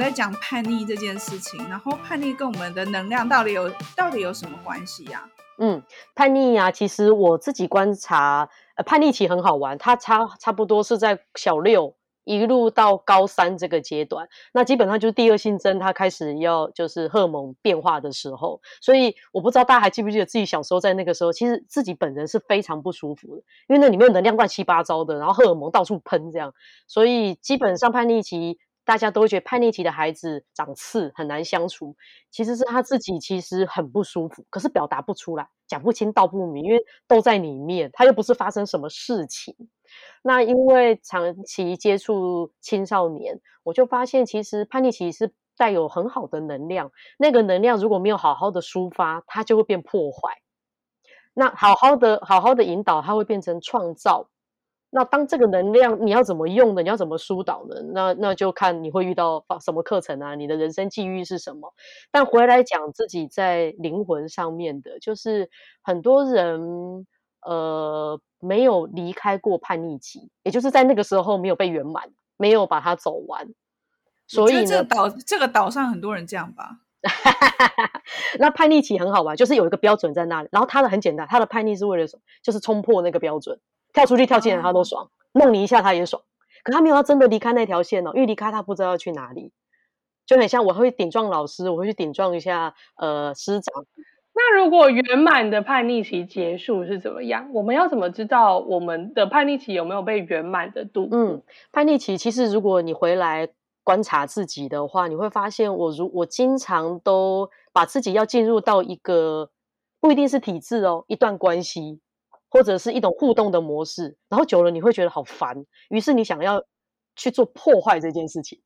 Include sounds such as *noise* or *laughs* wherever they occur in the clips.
在讲叛逆这件事情，然后叛逆跟我们的能量到底有到底有什么关系呀？嗯，叛逆啊，其实我自己观察，呃，叛逆期很好玩，它差差不多是在小六。一路到高三这个阶段，那基本上就是第二性征，它开始要就是荷尔蒙变化的时候。所以我不知道大家还记不记得自己小时候在那个时候，其实自己本人是非常不舒服的，因为那里面能量乱七八糟的，然后荷尔蒙到处喷这样。所以基本上叛逆期，大家都会觉得叛逆期的孩子长刺很难相处，其实是他自己其实很不舒服，可是表达不出来，讲不清道不明，因为都在里面，他又不是发生什么事情。那因为长期接触青少年，我就发现其实叛逆期是带有很好的能量。那个能量如果没有好好的抒发，它就会变破坏。那好好的好好的引导，它会变成创造。那当这个能量你要怎么用的，你要怎么疏导呢，那那就看你会遇到什么课程啊，你的人生际遇是什么。但回来讲自己在灵魂上面的，就是很多人。呃，没有离开过叛逆期，也就是在那个时候没有被圆满，没有把它走完。所以呢，这个岛这个岛上很多人这样吧。*laughs* 那叛逆期很好玩，就是有一个标准在那里，然后他的很简单，他的叛逆是为了什么？就是冲破那个标准，跳出去跳进来他都爽，弄、哦、你一下他也爽。可他没有要真的离开那条线哦，因为离开他不知道要去哪里，就很像我会顶撞老师，我会去顶撞一下呃师长。那如果圆满的叛逆期结束是怎么样？我们要怎么知道我们的叛逆期有没有被圆满的度？嗯，叛逆期其实如果你回来观察自己的话，你会发现我如我经常都把自己要进入到一个不一定是体制哦，一段关系或者是一种互动的模式，然后久了你会觉得好烦，于是你想要去做破坏这件事情。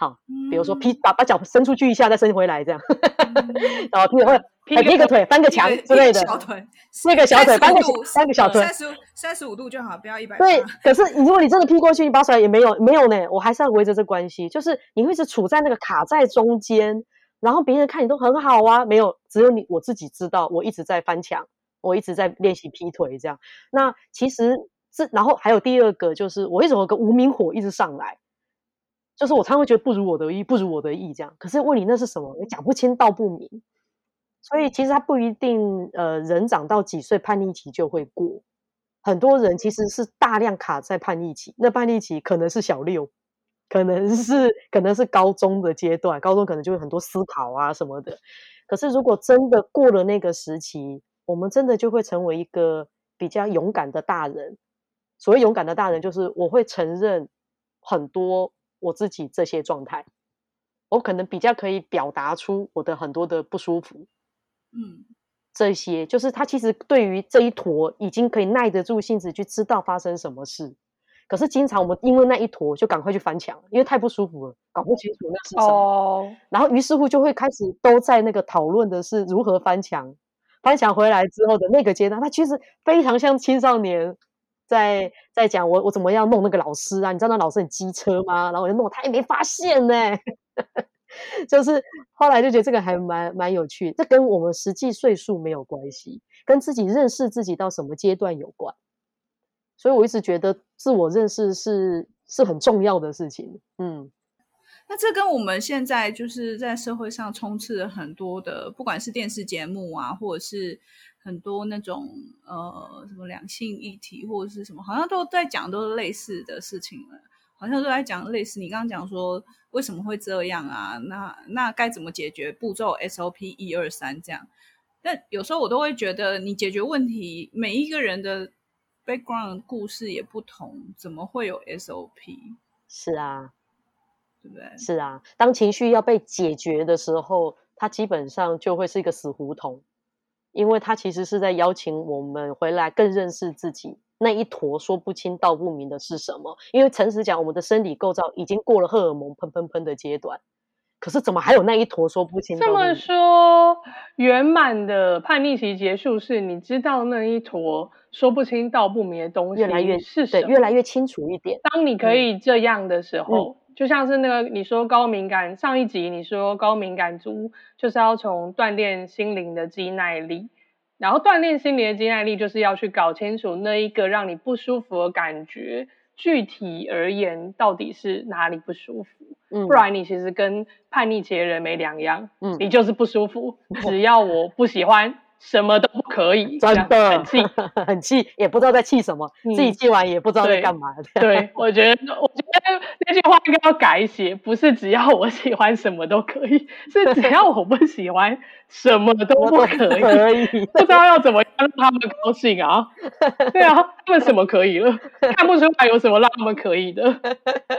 好，比如说劈把把脚伸出去一下，再伸回来这样，嗯、*laughs* 然后劈会 *laughs* 劈个腿，翻个墙之类的，小腿，四个小腿，翻个翻个小腿，三十三十五度就好，不要一百。对，可是如果你真的劈过去，你拔出来也没有没有呢，我还是要围着这关系，就是你会是处在那个卡在中间，然后别人看你都很好啊，没有，只有你我自己知道，我一直在翻墙，我一直在练习劈腿这样。那其实这，然后还有第二个就是，我为什么个无名火一直上来？就是我常常会觉得不如我的意，不如我的意这样。可是问你那是什么？你讲不清道不明。所以其实他不一定，呃，人长到几岁叛逆期就会过。很多人其实是大量卡在叛逆期，那叛逆期可能是小六，可能是可能是高中的阶段，高中可能就会很多思考啊什么的。可是如果真的过了那个时期，我们真的就会成为一个比较勇敢的大人。所谓勇敢的大人，就是我会承认很多。我自己这些状态，我可能比较可以表达出我的很多的不舒服，嗯，这些就是他其实对于这一坨已经可以耐得住性子去知道发生什么事，可是经常我们因为那一坨就赶快去翻墙，因为太不舒服了，搞不清楚那是什么，哦，然后于是乎就会开始都在那个讨论的是如何翻墙，翻墙回来之后的那个阶段，他其实非常像青少年。在在讲我我怎么样弄那个老师啊？你知道那老师很机车吗？然后我就弄，他也没发现呢。*laughs* 就是后来就觉得这个还蛮蛮有趣，这跟我们实际岁数没有关系，跟自己认识自己到什么阶段有关。所以我一直觉得自我认识是是很重要的事情。嗯，那这跟我们现在就是在社会上充斥了很多的，不管是电视节目啊，或者是。很多那种呃什么两性议题或者是什么，好像都在讲都是类似的事情了，好像都在讲类似。你刚刚讲说为什么会这样啊？那那该怎么解决？步骤 SOP 一二三这样。但有时候我都会觉得，你解决问题，每一个人的 background 故事也不同，怎么会有 SOP？是啊，对不对？是啊，当情绪要被解决的时候，它基本上就会是一个死胡同。因为它其实是在邀请我们回来更认识自己，那一坨说不清道不明的是什么？因为诚实讲，我们的生理构造已经过了荷尔蒙喷喷喷的阶段，可是怎么还有那一坨说不清？这么说，圆满的叛逆期结束是你知道那一坨说不清道不明的东西越来越是对，越来越清楚一点。当你可以这样的时候。嗯就像是那个你说高敏感，上一集你说高敏感族就是要从锻炼心灵的肌耐力，然后锻炼心灵的肌耐力就是要去搞清楚那一个让你不舒服的感觉具体而言到底是哪里不舒服，嗯，不然你其实跟叛逆期的人没两样，嗯，你就是不舒服，*laughs* 只要我不喜欢。什么都不可以，真的很气，*laughs* 很气，也不知道在气什么，嗯、自己气完也不知道在干嘛。对，对我觉得，我觉得那句话应该要改写，不是只要我喜欢什么都可以，是只要我不喜欢什么都不可以。可以，不知道要怎么让他们高兴啊？*laughs* 对啊，他们什么可以了？看不出来有什么让他们可以的。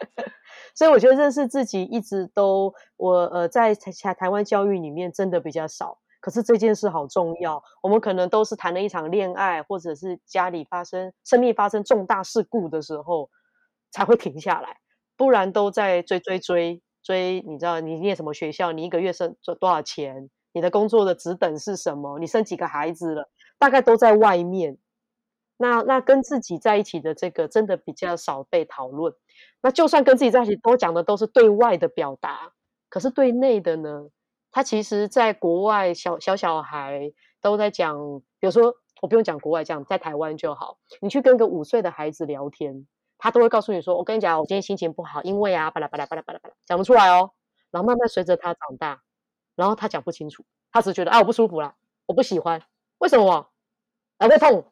*laughs* 所以我觉得这是自己一直都我呃在台台湾教育里面真的比较少。可是这件事好重要，我们可能都是谈了一场恋爱，或者是家里发生生命发生重大事故的时候，才会停下来，不然都在追追追追。你知道你念什么学校？你一个月挣多少钱？你的工作的职等是什么？你生几个孩子了？大概都在外面。那那跟自己在一起的这个真的比较少被讨论。那就算跟自己在一起，都讲的都是对外的表达，可是对内的呢？他其实，在国外小小小孩都在讲，比如说，我不用讲国外，讲在台湾就好。你去跟个五岁的孩子聊天，他都会告诉你说：“我跟你讲，我今天心情不好，因为啊，巴拉巴拉巴拉巴拉巴拉，讲不出来哦。”然后慢慢随着他长大，然后他讲不清楚，他只觉得啊，我不舒服啦，我不喜欢，为什么？啊，会痛。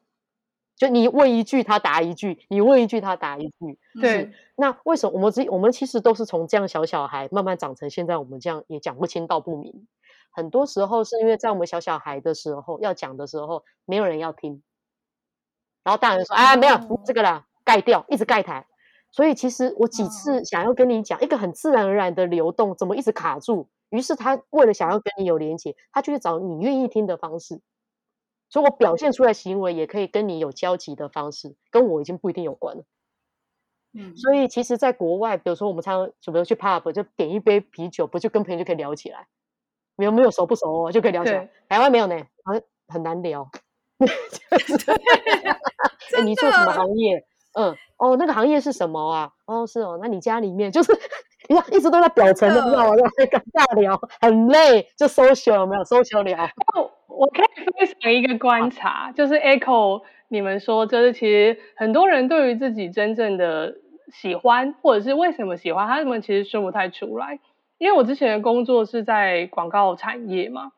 就你问一句，他答一句；你问一句，他答一句。对。那为什么我们这我们其实都是从这样小小孩慢慢长成现在我们这样也讲不清道不明？很多时候是因为在我们小小孩的时候要讲的时候，没有人要听，然后大人说：“啊，没有这个啦，盖掉，一直盖台。”所以其实我几次想要跟你讲一个很自然而然的流动，怎么一直卡住？于是他为了想要跟你有连结，他就去找你愿意听的方式。所以我表现出来行为也可以跟你有交集的方式，跟我已经不一定有关了。嗯，所以其实，在国外，比如说我们常常比如去 pub，就点一杯啤酒，不就跟朋友就可以聊起来？没有没有熟不熟哦，就可以聊起来。台湾没有呢，好像很难聊。*laughs* 欸、*laughs* 你做什么行业？嗯，哦，那个行业是什么啊？哦，是哦，那你家里面就是你看一直都在表层的，你知道吗？在跟大聊，很累，就 social 有没有 social 聊？我可以分享一个观察，就是 echo 你们说，就是其实很多人对于自己真正的喜欢，或者是为什么喜欢，他们其实说不太出来。因为我之前的工作是在广告产业嘛，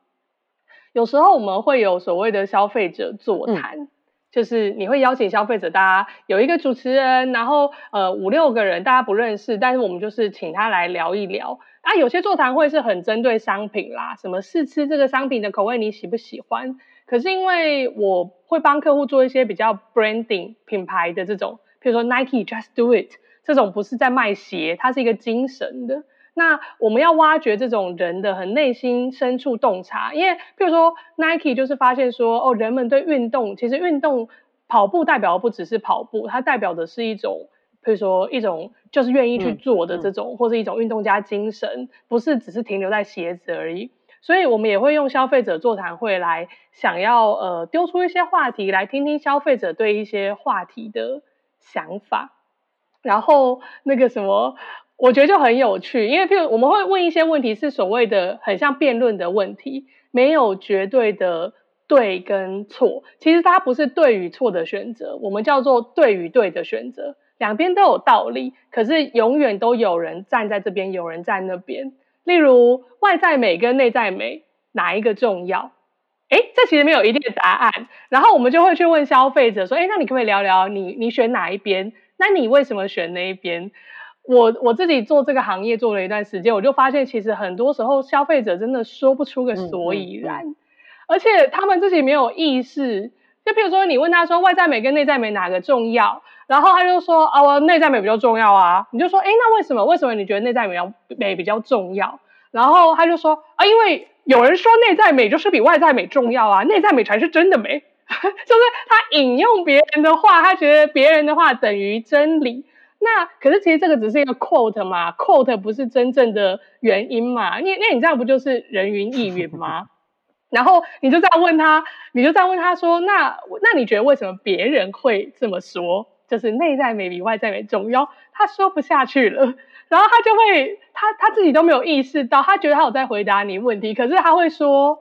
有时候我们会有所谓的消费者座谈。嗯就是你会邀请消费者，大家有一个主持人，然后呃五六个人，大家不认识，但是我们就是请他来聊一聊。啊，有些座谈会是很针对商品啦，什么试吃这个商品的口味你喜不喜欢？可是因为我会帮客户做一些比较 branding 品牌的这种，譬如说 Nike Just Do It 这种不是在卖鞋，它是一个精神的。那我们要挖掘这种人的很内心深处洞察，因为譬如说 Nike 就是发现说，哦，人们对运动，其实运动跑步代表的不只是跑步，它代表的是一种，譬如说一种就是愿意去做的这种，嗯嗯、或是一种运动家精神，不是只是停留在鞋子而已。所以我们也会用消费者座谈会来想要呃丢出一些话题来听听消费者对一些话题的想法，然后那个什么。我觉得就很有趣，因为譬如我们会问一些问题，是所谓的很像辩论的问题，没有绝对的对跟错，其实它不是对与错的选择，我们叫做对与对的选择，两边都有道理，可是永远都有人站在这边，有人站那边。例如外在美跟内在美哪一个重要？诶，这其实没有一定的答案，然后我们就会去问消费者说，诶，那你可不可以聊聊你你选哪一边？那你为什么选那一边？我我自己做这个行业做了一段时间，我就发现其实很多时候消费者真的说不出个所以然，嗯嗯嗯、而且他们自己没有意识。就譬如说，你问他说外在美跟内在美哪个重要，然后他就说啊，我内在美比较重要啊。你就说，哎，那为什么？为什么你觉得内在美要美比较重要？然后他就说啊，因为有人说内在美就是比外在美重要啊，内在美才是真的美。*laughs* 就是他引用别人的话，他觉得别人的话等于真理。那可是其实这个只是一个 quote 嘛，quote 不是真正的原因嘛？那那你这样不就是人云亦云吗？*laughs* 然后你就这样问他，你就这样问他说，那那你觉得为什么别人会这么说？就是内在美比外在美重要？他说不下去了，*laughs* 然后他就会他他自己都没有意识到，他觉得他有在回答你问题，可是他会说，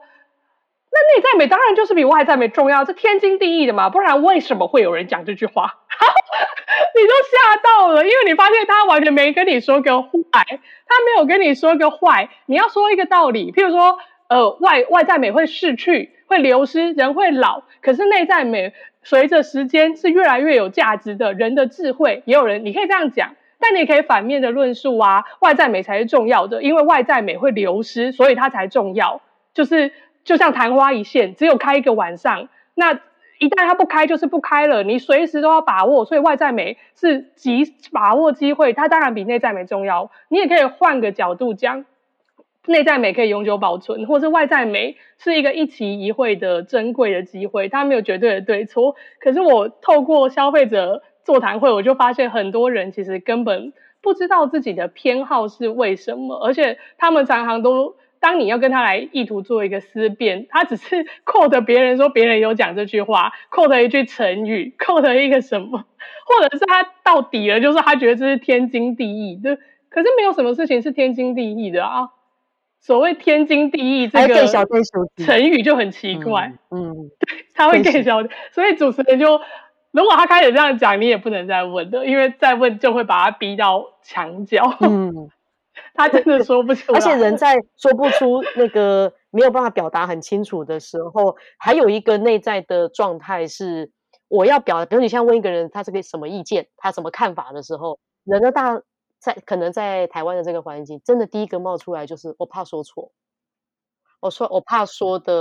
那内在美当然就是比外在美重要，这天经地义的嘛，不然为什么会有人讲这句话？*laughs* 你都吓到了，因为你发现他完全没跟你说个坏，他没有跟你说个坏。你要说一个道理，譬如说，呃，外外在美会逝去，会流失，人会老，可是内在美随着时间是越来越有价值的。人的智慧，也有人你可以这样讲，但你可以反面的论述啊，外在美才是重要的，因为外在美会流失，所以它才重要。就是就像昙花一现，只有开一个晚上，那。一旦它不开，就是不开了。你随时都要把握，所以外在美是及把握机会，它当然比内在美重要。你也可以换个角度讲，内在美可以永久保存，或是外在美是一个一期一会的珍贵的机会，它没有绝对的对错。可是我透过消费者座谈会，我就发现很多人其实根本不知道自己的偏好是为什么，而且他们常常都。当你要跟他来意图做一个思辨，他只是 quote 别人说别人有讲这句话，quote 一句成语，quote 一个什么，*laughs* 或者是他到底了，就是他觉得这是天经地义的。可是没有什么事情是天经地义的啊。所谓天经地义这个成语就很奇怪，嗯，对，他会更小，所以主持人就如果他开始这样讲，你也不能再问的，因为再问就会把他逼到墙角。嗯。*laughs* 他真的说不出来，而且人在说不出那个没有办法表达很清楚的时候，还有一个内在的状态是，我要表达，比如你像问一个人他是个什么意见，他什么看法的时候，人的大在可能在台湾的这个环境，真的第一个冒出来就是我怕说错，我说我怕说的，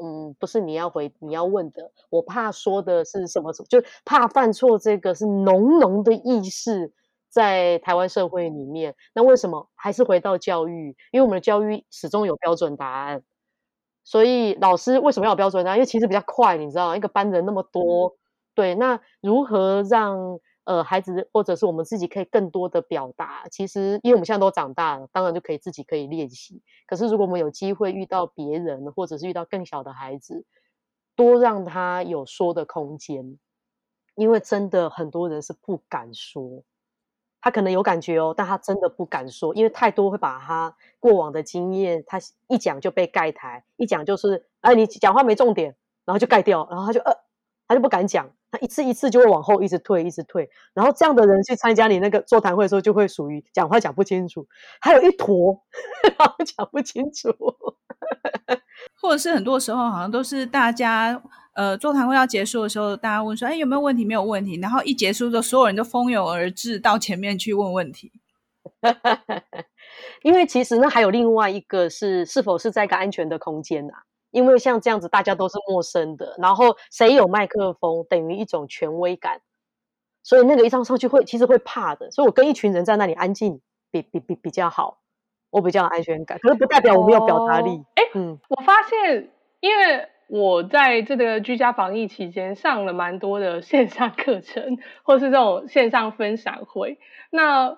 嗯，不是你要回你要问的，我怕说的是什么，就怕犯错，这个是浓浓的意识。在台湾社会里面，那为什么还是回到教育？因为我们的教育始终有标准答案，所以老师为什么要有标准答案？因为其实比较快，你知道，一个班人那么多，对，那如何让呃孩子或者是我们自己可以更多的表达？其实，因为我们现在都长大了，当然就可以自己可以练习。可是，如果我们有机会遇到别人，或者是遇到更小的孩子，多让他有说的空间，因为真的很多人是不敢说。他可能有感觉哦，但他真的不敢说，因为太多会把他过往的经验，他一讲就被盖台，一讲就是，哎，你讲话没重点，然后就盖掉，然后他就呃，他就不敢讲，他一次一次就会往后一直退，一直退，然后这样的人去参加你那个座谈会的时候，就会属于讲话讲不清楚，还有一坨，*laughs* 然后讲不清楚，*laughs* 或者是很多时候好像都是大家。呃，座谈会要结束的时候，大家问说：“哎，有没有问题？没有问题。”然后一结束之后，所有人都蜂拥而至到前面去问问题。*laughs* 因为其实呢，还有另外一个是，是否是在一个安全的空间啊？因为像这样子，大家都是陌生的，然后谁有麦克风，等于一种权威感，所以那个一上上去会，其实会怕的。所以我跟一群人在那里安静，比比比比较好，我比较有安全感。可是不代表我没有表达力。哎、哦，嗯，我发现，因为。我在这个居家防疫期间上了蛮多的线上课程，或是这种线上分享会。那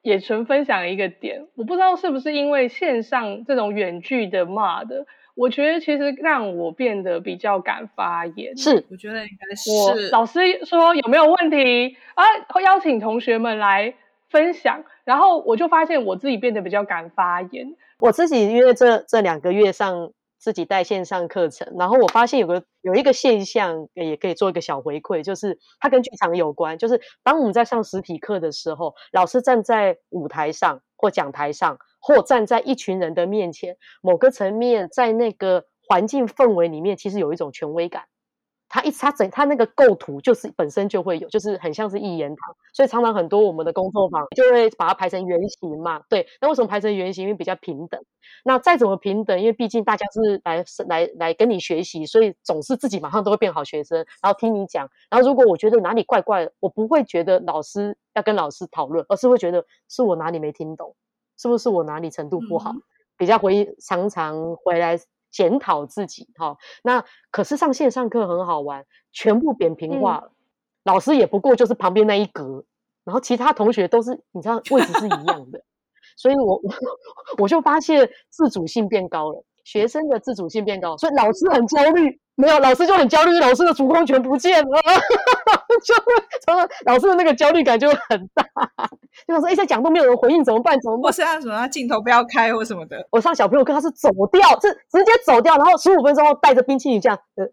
也纯分享一个点，我不知道是不是因为线上这种远距的 mod，我觉得其实让我变得比较敢发言。是，我觉得应该是。我老师说有没有问题啊？邀请同学们来分享，然后我就发现我自己变得比较敢发言。我自己因为这这两个月上。自己带线上课程，然后我发现有个有一个现象，也可以做一个小回馈，就是它跟剧场有关。就是当我们在上实体课的时候，老师站在舞台上或讲台上，或站在一群人的面前，某个层面在那个环境氛围里面，其实有一种权威感。他一他整他那个构图就是本身就会有，就是很像是一言堂，所以常常很多我们的工作坊就会把它排成圆形嘛。对，那为什么排成圆形？因为比较平等。那再怎么平等，因为毕竟大家是来来来跟你学习，所以总是自己马上都会变好学生，然后听你讲。然后如果我觉得哪里怪怪的，我不会觉得老师要跟老师讨论，而是会觉得是我哪里没听懂，是不是我哪里程度不好？嗯、比较回常常回来。检讨自己，哈，那可是上线上课很好玩，全部扁平化了，嗯、老师也不过就是旁边那一格，然后其他同学都是你知道位置是一样的，所以我我 *laughs* 我就发现自主性变高了，学生的自主性变高，所以老师很焦虑。没有，老师就很焦虑，老师的主控权不见了，*laughs* 就会老师的那个焦虑感就很大。*laughs* 就说，哎，在讲都没有人回应，怎么办？怎么办？或是他什么，他镜头不要开或什么的。我上小朋友课，他是走掉，是直接走掉，然后十五分钟后带着冰淇淋这样，呃，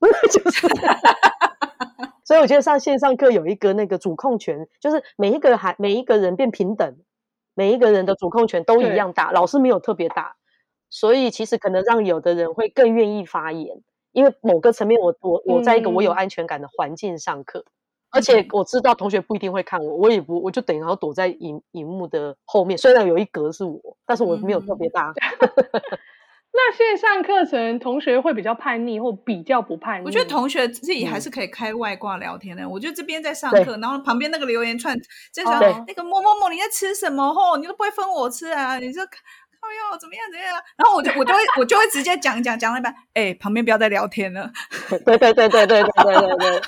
*laughs* 就是。所以我觉得上线上课有一个那个主控权，就是每一个孩每一个人变平等，每一个人的主控权都一样大，老师没有特别大，所以其实可能让有的人会更愿意发言，因为某个层面我我我在一个我有安全感的环境上课。嗯而且我知道同学不一定会看我，我也不，我就等于要躲在荧荧幕的后面。虽然有一格是我，但是我没有特别大。嗯、*laughs* *laughs* 那线上课程同学会比较叛逆，或比较不叛逆？我觉得同学自己还是可以开外挂聊天的。嗯、我觉得这边在上课，然后旁边那个留言串，就说那个某某某你在吃什么？吼，你都不会分我吃啊？你说靠哟怎么样怎么样？然后我就我就会 *laughs* 我就会直接讲讲讲了一半，哎，旁边不要再聊天了。对对对对对对对对对。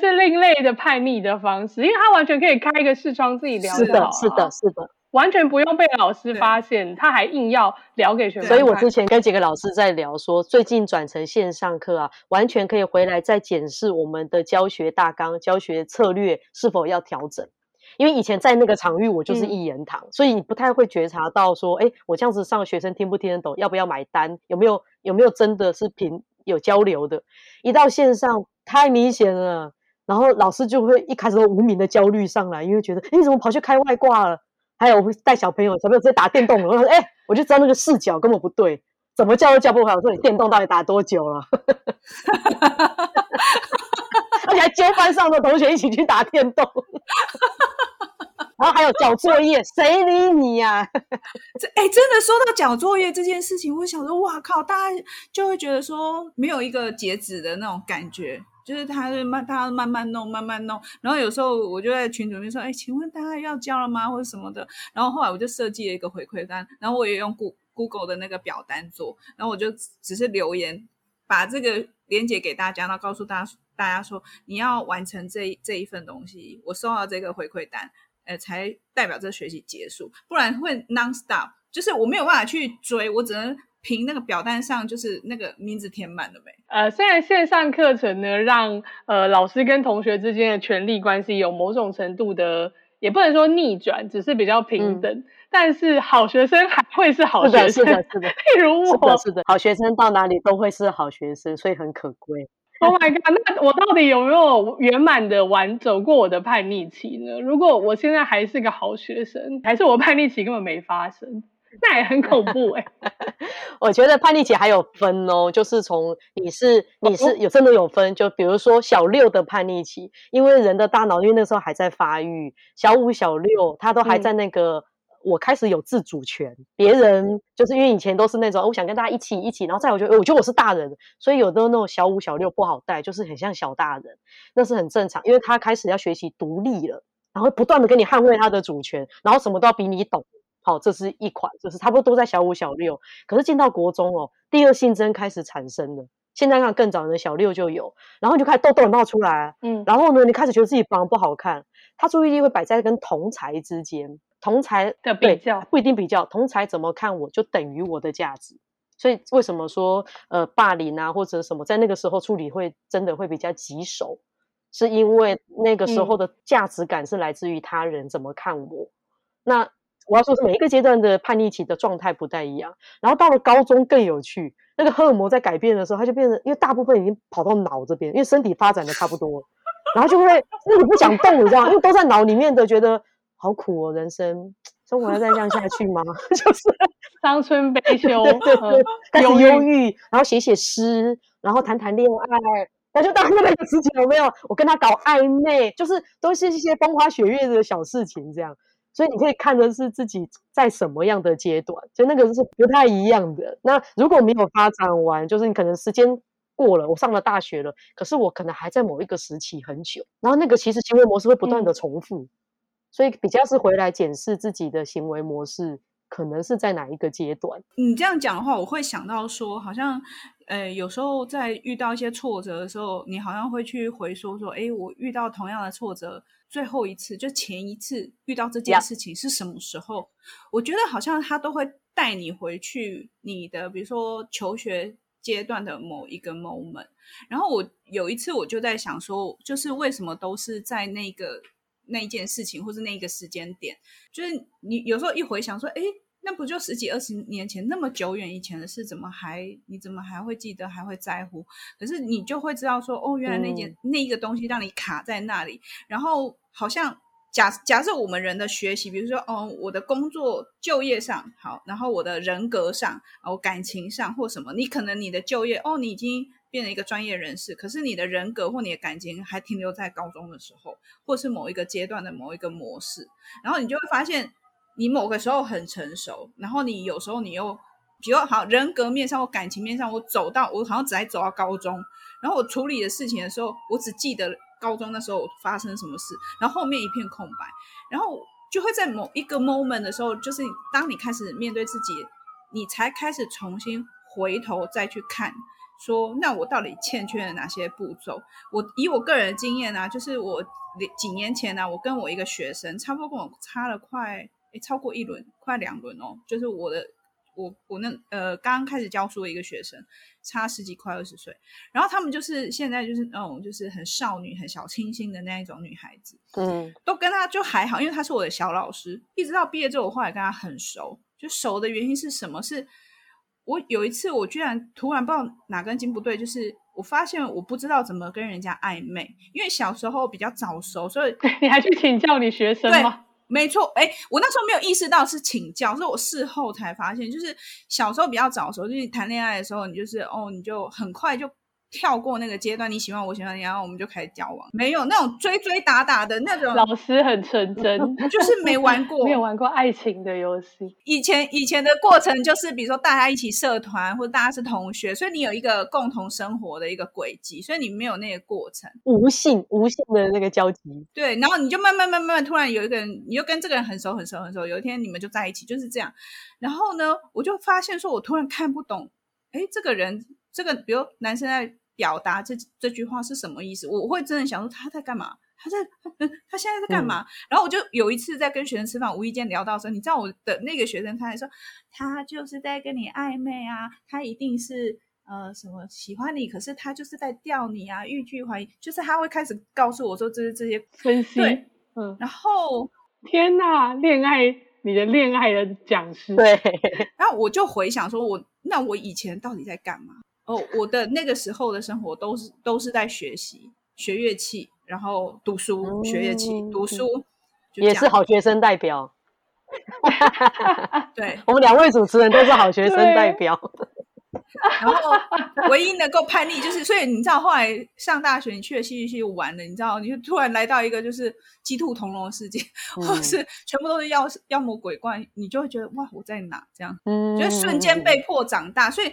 是另类的叛逆的方式，因为他完全可以开一个视窗自己聊。是的，是的，是的，完全不用被老师发现，他还硬要聊给学生。所以我之前跟几个老师在聊说，最近转成线上课啊，完全可以回来再检视我们的教学大纲、教学策略是否要调整。因为以前在那个场域，我就是一言堂，嗯、所以你不太会觉察到说，哎，我这样子上学生听不听得懂，要不要买单，有没有有没有真的是凭有交流的。一到线上，太明显了。然后老师就会一开始都无名的焦虑上来，因为觉得你怎么跑去开外挂了？还有带小朋友，小朋友直接打电动了。我说：“哎，我就知道那个视角根本不对，怎么叫都叫不好。”我说：“你电动到底打多久了？” *laughs* 而且还揪班上的同学一起去打电动。然后还有交作业，*laughs* 谁理你呀、啊？这哎，真的说到交作业这件事情，我想说，哇靠，大家就会觉得说没有一个截止的那种感觉。就是他是慢，他慢慢弄，慢慢弄。然后有时候我就在群组里面说：“哎，请问大家要交了吗？或者什么的。”然后后来我就设计了一个回馈单，然后我也用 Google 的那个表单做。然后我就只是留言，把这个连接给大家，然后告诉大家大家说：“你要完成这这一份东西，我收到这个回馈单，呃，才代表这学期结束，不然会 non-stop，就是我没有办法去追，我只能。”凭那个表单上就是那个名字填满了没？呃，虽然线上课程呢，让呃老师跟同学之间的权力关系有某种程度的，也不能说逆转，只是比较平等。嗯、但是好学生还会是好学生，是的，是的。*laughs* 譬如我，是的，是的，好学生到哪里都会是好学生，所以很可贵。Oh my god！那我到底有没有圆满的完走过我的叛逆期呢？如果我现在还是个好学生，还是我叛逆期根本没发生？那也很恐怖哎、欸，*laughs* 我觉得叛逆期还有分哦，就是从你是你是有真的有分，就比如说小六的叛逆期，因为人的大脑因为那时候还在发育，小五小六他都还在那个、嗯、我开始有自主权，别人就是因为以前都是那种我想跟大家一起一起，然后再我觉得我觉得我是大人，所以有的那种小五小六不好带，就是很像小大人，那是很正常，因为他开始要学习独立了，然后不断的跟你捍卫他的主权，然后什么都要比你懂。好，这是一款，就是差不多都在小五、小六，可是进到国中哦，第二性征开始产生了。现在看更早的小六就有，然后就开始痘痘冒出来，嗯，然后呢，你开始觉得自己长得不好看，他注意力会摆在跟同才之间，同才的比较不一定比较，同才怎么看我就等于我的价值。所以为什么说呃霸凌啊或者什么，在那个时候处理会真的会比较棘手，是因为那个时候的价值感是来自于他人怎么看我，嗯、那。我要说，是每一个阶段的叛逆期的状态不太一样，然后到了高中更有趣。那个荷尔蒙在改变的时候，它就变成，因为大部分已经跑到脑这边，因为身体发展的差不多了，然后就会，那你不想动，你知道吗？因为都在脑里面的，觉得好苦哦，人生生活要再这样下去吗？*laughs* *laughs* 就是伤春悲秋，对对对，开始忧郁，然后写写诗，然后谈谈恋爱，那就当那个时期有没有？我跟他搞暧昧，就是都是一些风花雪月的小事情这样。所以你可以看的是自己在什么样的阶段，所以那个是不太一样的。那如果没有发展完，就是你可能时间过了，我上了大学了，可是我可能还在某一个时期很久，然后那个其实行为模式会不断的重复，嗯、所以比较是回来检视自己的行为模式，可能是在哪一个阶段。你这样讲的话，我会想到说，好像呃有时候在遇到一些挫折的时候，你好像会去回说说，哎，我遇到同样的挫折。最后一次，就前一次遇到这件事情是什么时候.我觉得好像他都会带你回去你的，比如说求学阶段的某一个 moment。然后我有一次我就在想说，就是为什么都是在那个那一件事情或是那一个时间点？就是你有时候一回想说，诶，那不就十几二十年前那么久远以前的事，怎么还你怎么还会记得，还会在乎？可是你就会知道说，哦，原来那件、嗯、那一个东西让你卡在那里，然后好像。假假设我们人的学习，比如说，哦，我的工作就业上好，然后我的人格上，哦，感情上或什么，你可能你的就业，哦，你已经变成一个专业人士，可是你的人格或你的感情还停留在高中的时候，或是某一个阶段的某一个模式，然后你就会发现，你某个时候很成熟，然后你有时候你又，比如好人格面上或感情面上，我走到我好像只还走到高中，然后我处理的事情的时候，我只记得。高中那时候发生什么事，然后后面一片空白，然后就会在某一个 moment 的时候，就是当你开始面对自己，你才开始重新回头再去看，说那我到底欠缺了哪些步骤？我以我个人的经验啊，就是我几年前呢、啊，我跟我一个学生，差不多跟我差了快诶超过一轮，快两轮哦，就是我的。我我那呃刚刚开始教书的一个学生，差十几快二十岁，然后他们就是现在就是那种就是很少女、很小清新的那一种女孩子，嗯，都跟他就还好，因为他是我的小老师，一直到毕业之后，我后来跟他很熟，就熟的原因是什么？是我有一次我居然突然不知道哪根筋不对，就是我发现我不知道怎么跟人家暧昧，因为小时候比较早熟，所以你还去请教你学生吗？没错，哎，我那时候没有意识到是请教，是我事后才发现，就是小时候比较早熟，就是谈恋爱的时候，你就是哦，你就很快就。跳过那个阶段，你喜欢我喜欢你，然后我们就开始交往。没有那种追追打打的那种。老师很纯真，*laughs* 就是没玩过，*laughs* 没有玩过爱情的游戏。以前以前的过程就是，比如说大家一起社团，或者大家是同学，所以你有一个共同生活的一个轨迹，所以你没有那个过程，无性无性的那个交集。对，然后你就慢慢慢慢突然有一个人，你就跟这个人很熟很熟很熟，有一天你们就在一起，就是这样。然后呢，我就发现说，我突然看不懂，哎，这个人，这个比如男生在。表达这这句话是什么意思？我会真的想说他在干嘛？他在他，现在在干嘛？嗯、然后我就有一次在跟学生吃饭，无意间聊到说，你知道我的那个学生，他还说他就是在跟你暧昧啊，他一定是呃什么喜欢你，可是他就是在钓你啊，欲拒还迎，就是他会开始告诉我说这是这些分析。对，嗯，然后天哪，恋爱，你的恋爱的讲师。对，*laughs* 然后我就回想说我，我那我以前到底在干嘛？哦，我的那个时候的生活都是都是在学习，学乐器，然后读书，嗯、学乐器，读书，也是好学生代表。*laughs* 对，我们两位主持人都是好学生代表。*laughs* 然后唯一能够叛逆，就是所以你知道，后来上大学，你去了戏剧系玩了，你知道，你就突然来到一个就是鸡兔同笼的世界，嗯、或是全部都是妖妖魔鬼怪，你就会觉得哇，我在哪？这样，嗯，就瞬间被迫长大，所以。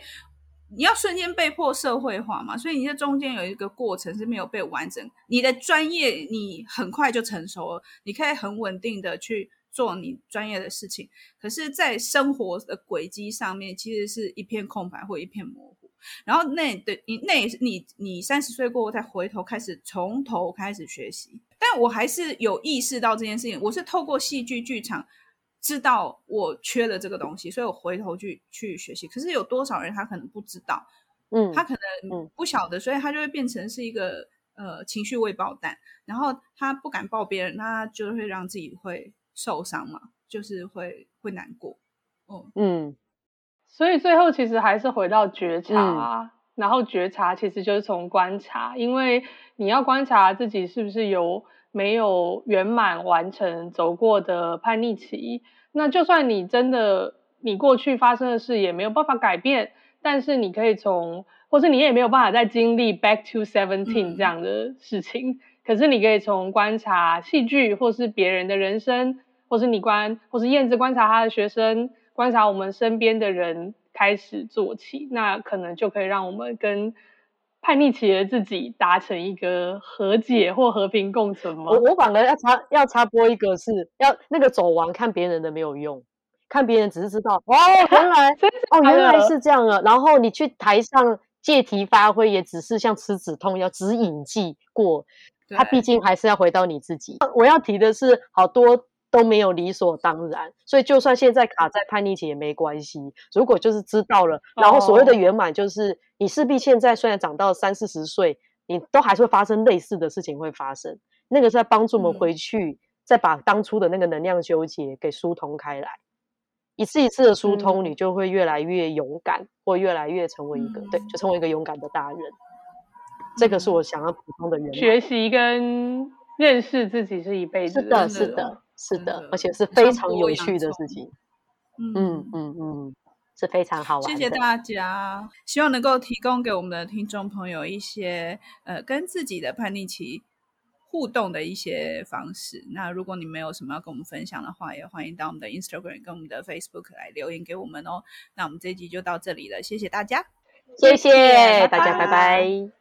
你要瞬间被迫社会化嘛，所以你这中间有一个过程是没有被完整。你的专业你很快就成熟了，你可以很稳定的去做你专业的事情。可是，在生活的轨迹上面，其实是一片空白或一片模糊。然后那对你那也是你你三十岁过后再回头开始从头开始学习。但我还是有意识到这件事情，我是透过戏剧剧场。知道我缺了这个东西，所以我回头去去学习。可是有多少人他可能不知道，嗯，他可能不晓得，所以他就会变成是一个呃情绪未爆弹，然后他不敢爆别人，那就会让自己会受伤嘛，就是会会难过。嗯嗯，所以最后其实还是回到觉察啊，嗯，然后觉察其实就是从观察，因为你要观察自己是不是有。没有圆满完成走过的叛逆期，那就算你真的你过去发生的事也没有办法改变，但是你可以从，或是你也没有办法再经历 back to seventeen 这样的事情，嗯、可是你可以从观察戏剧，或是别人的人生，或是你观，或是燕子观察他的学生，观察我们身边的人开始做起，那可能就可以让我们跟。叛逆期的自己达成一个和解或和平共存吗？我我反而要插要插播一个是，是要那个走完看别人的没有用，看别人只是知道哦，原来 *laughs* 哦原来是这样啊。然后你去台上借题发挥，也只是像吃止痛药，只引剂过，他毕竟还是要回到你自己。我要提的是，好多。都没有理所当然，所以就算现在卡在叛逆期也没关系。如果就是知道了，然后所谓的圆满，就是你势必现在虽然长到三四十岁，你都还是会发生类似的事情会发生。那个是在帮助我们回去，再把当初的那个能量纠结给疏通开来。一次一次的疏通，嗯、你就会越来越勇敢，或越来越成为一个、嗯、对，就成为一个勇敢的大人。嗯、这个是我想要补充的人。学习跟认识自己是一辈子的，是的，是的，是的，而且是非常有趣的事情。嗯嗯嗯嗯，是非常好玩。谢谢大家，希望能够提供给我们的听众朋友一些呃跟自己的叛逆期互动的一些方式。那如果你没有什么要跟我们分享的话，也欢迎到我们的 Instagram 跟我们的 Facebook 来留言给我们哦。那我们这一集就到这里了，谢谢大家，谢谢大家，拜拜。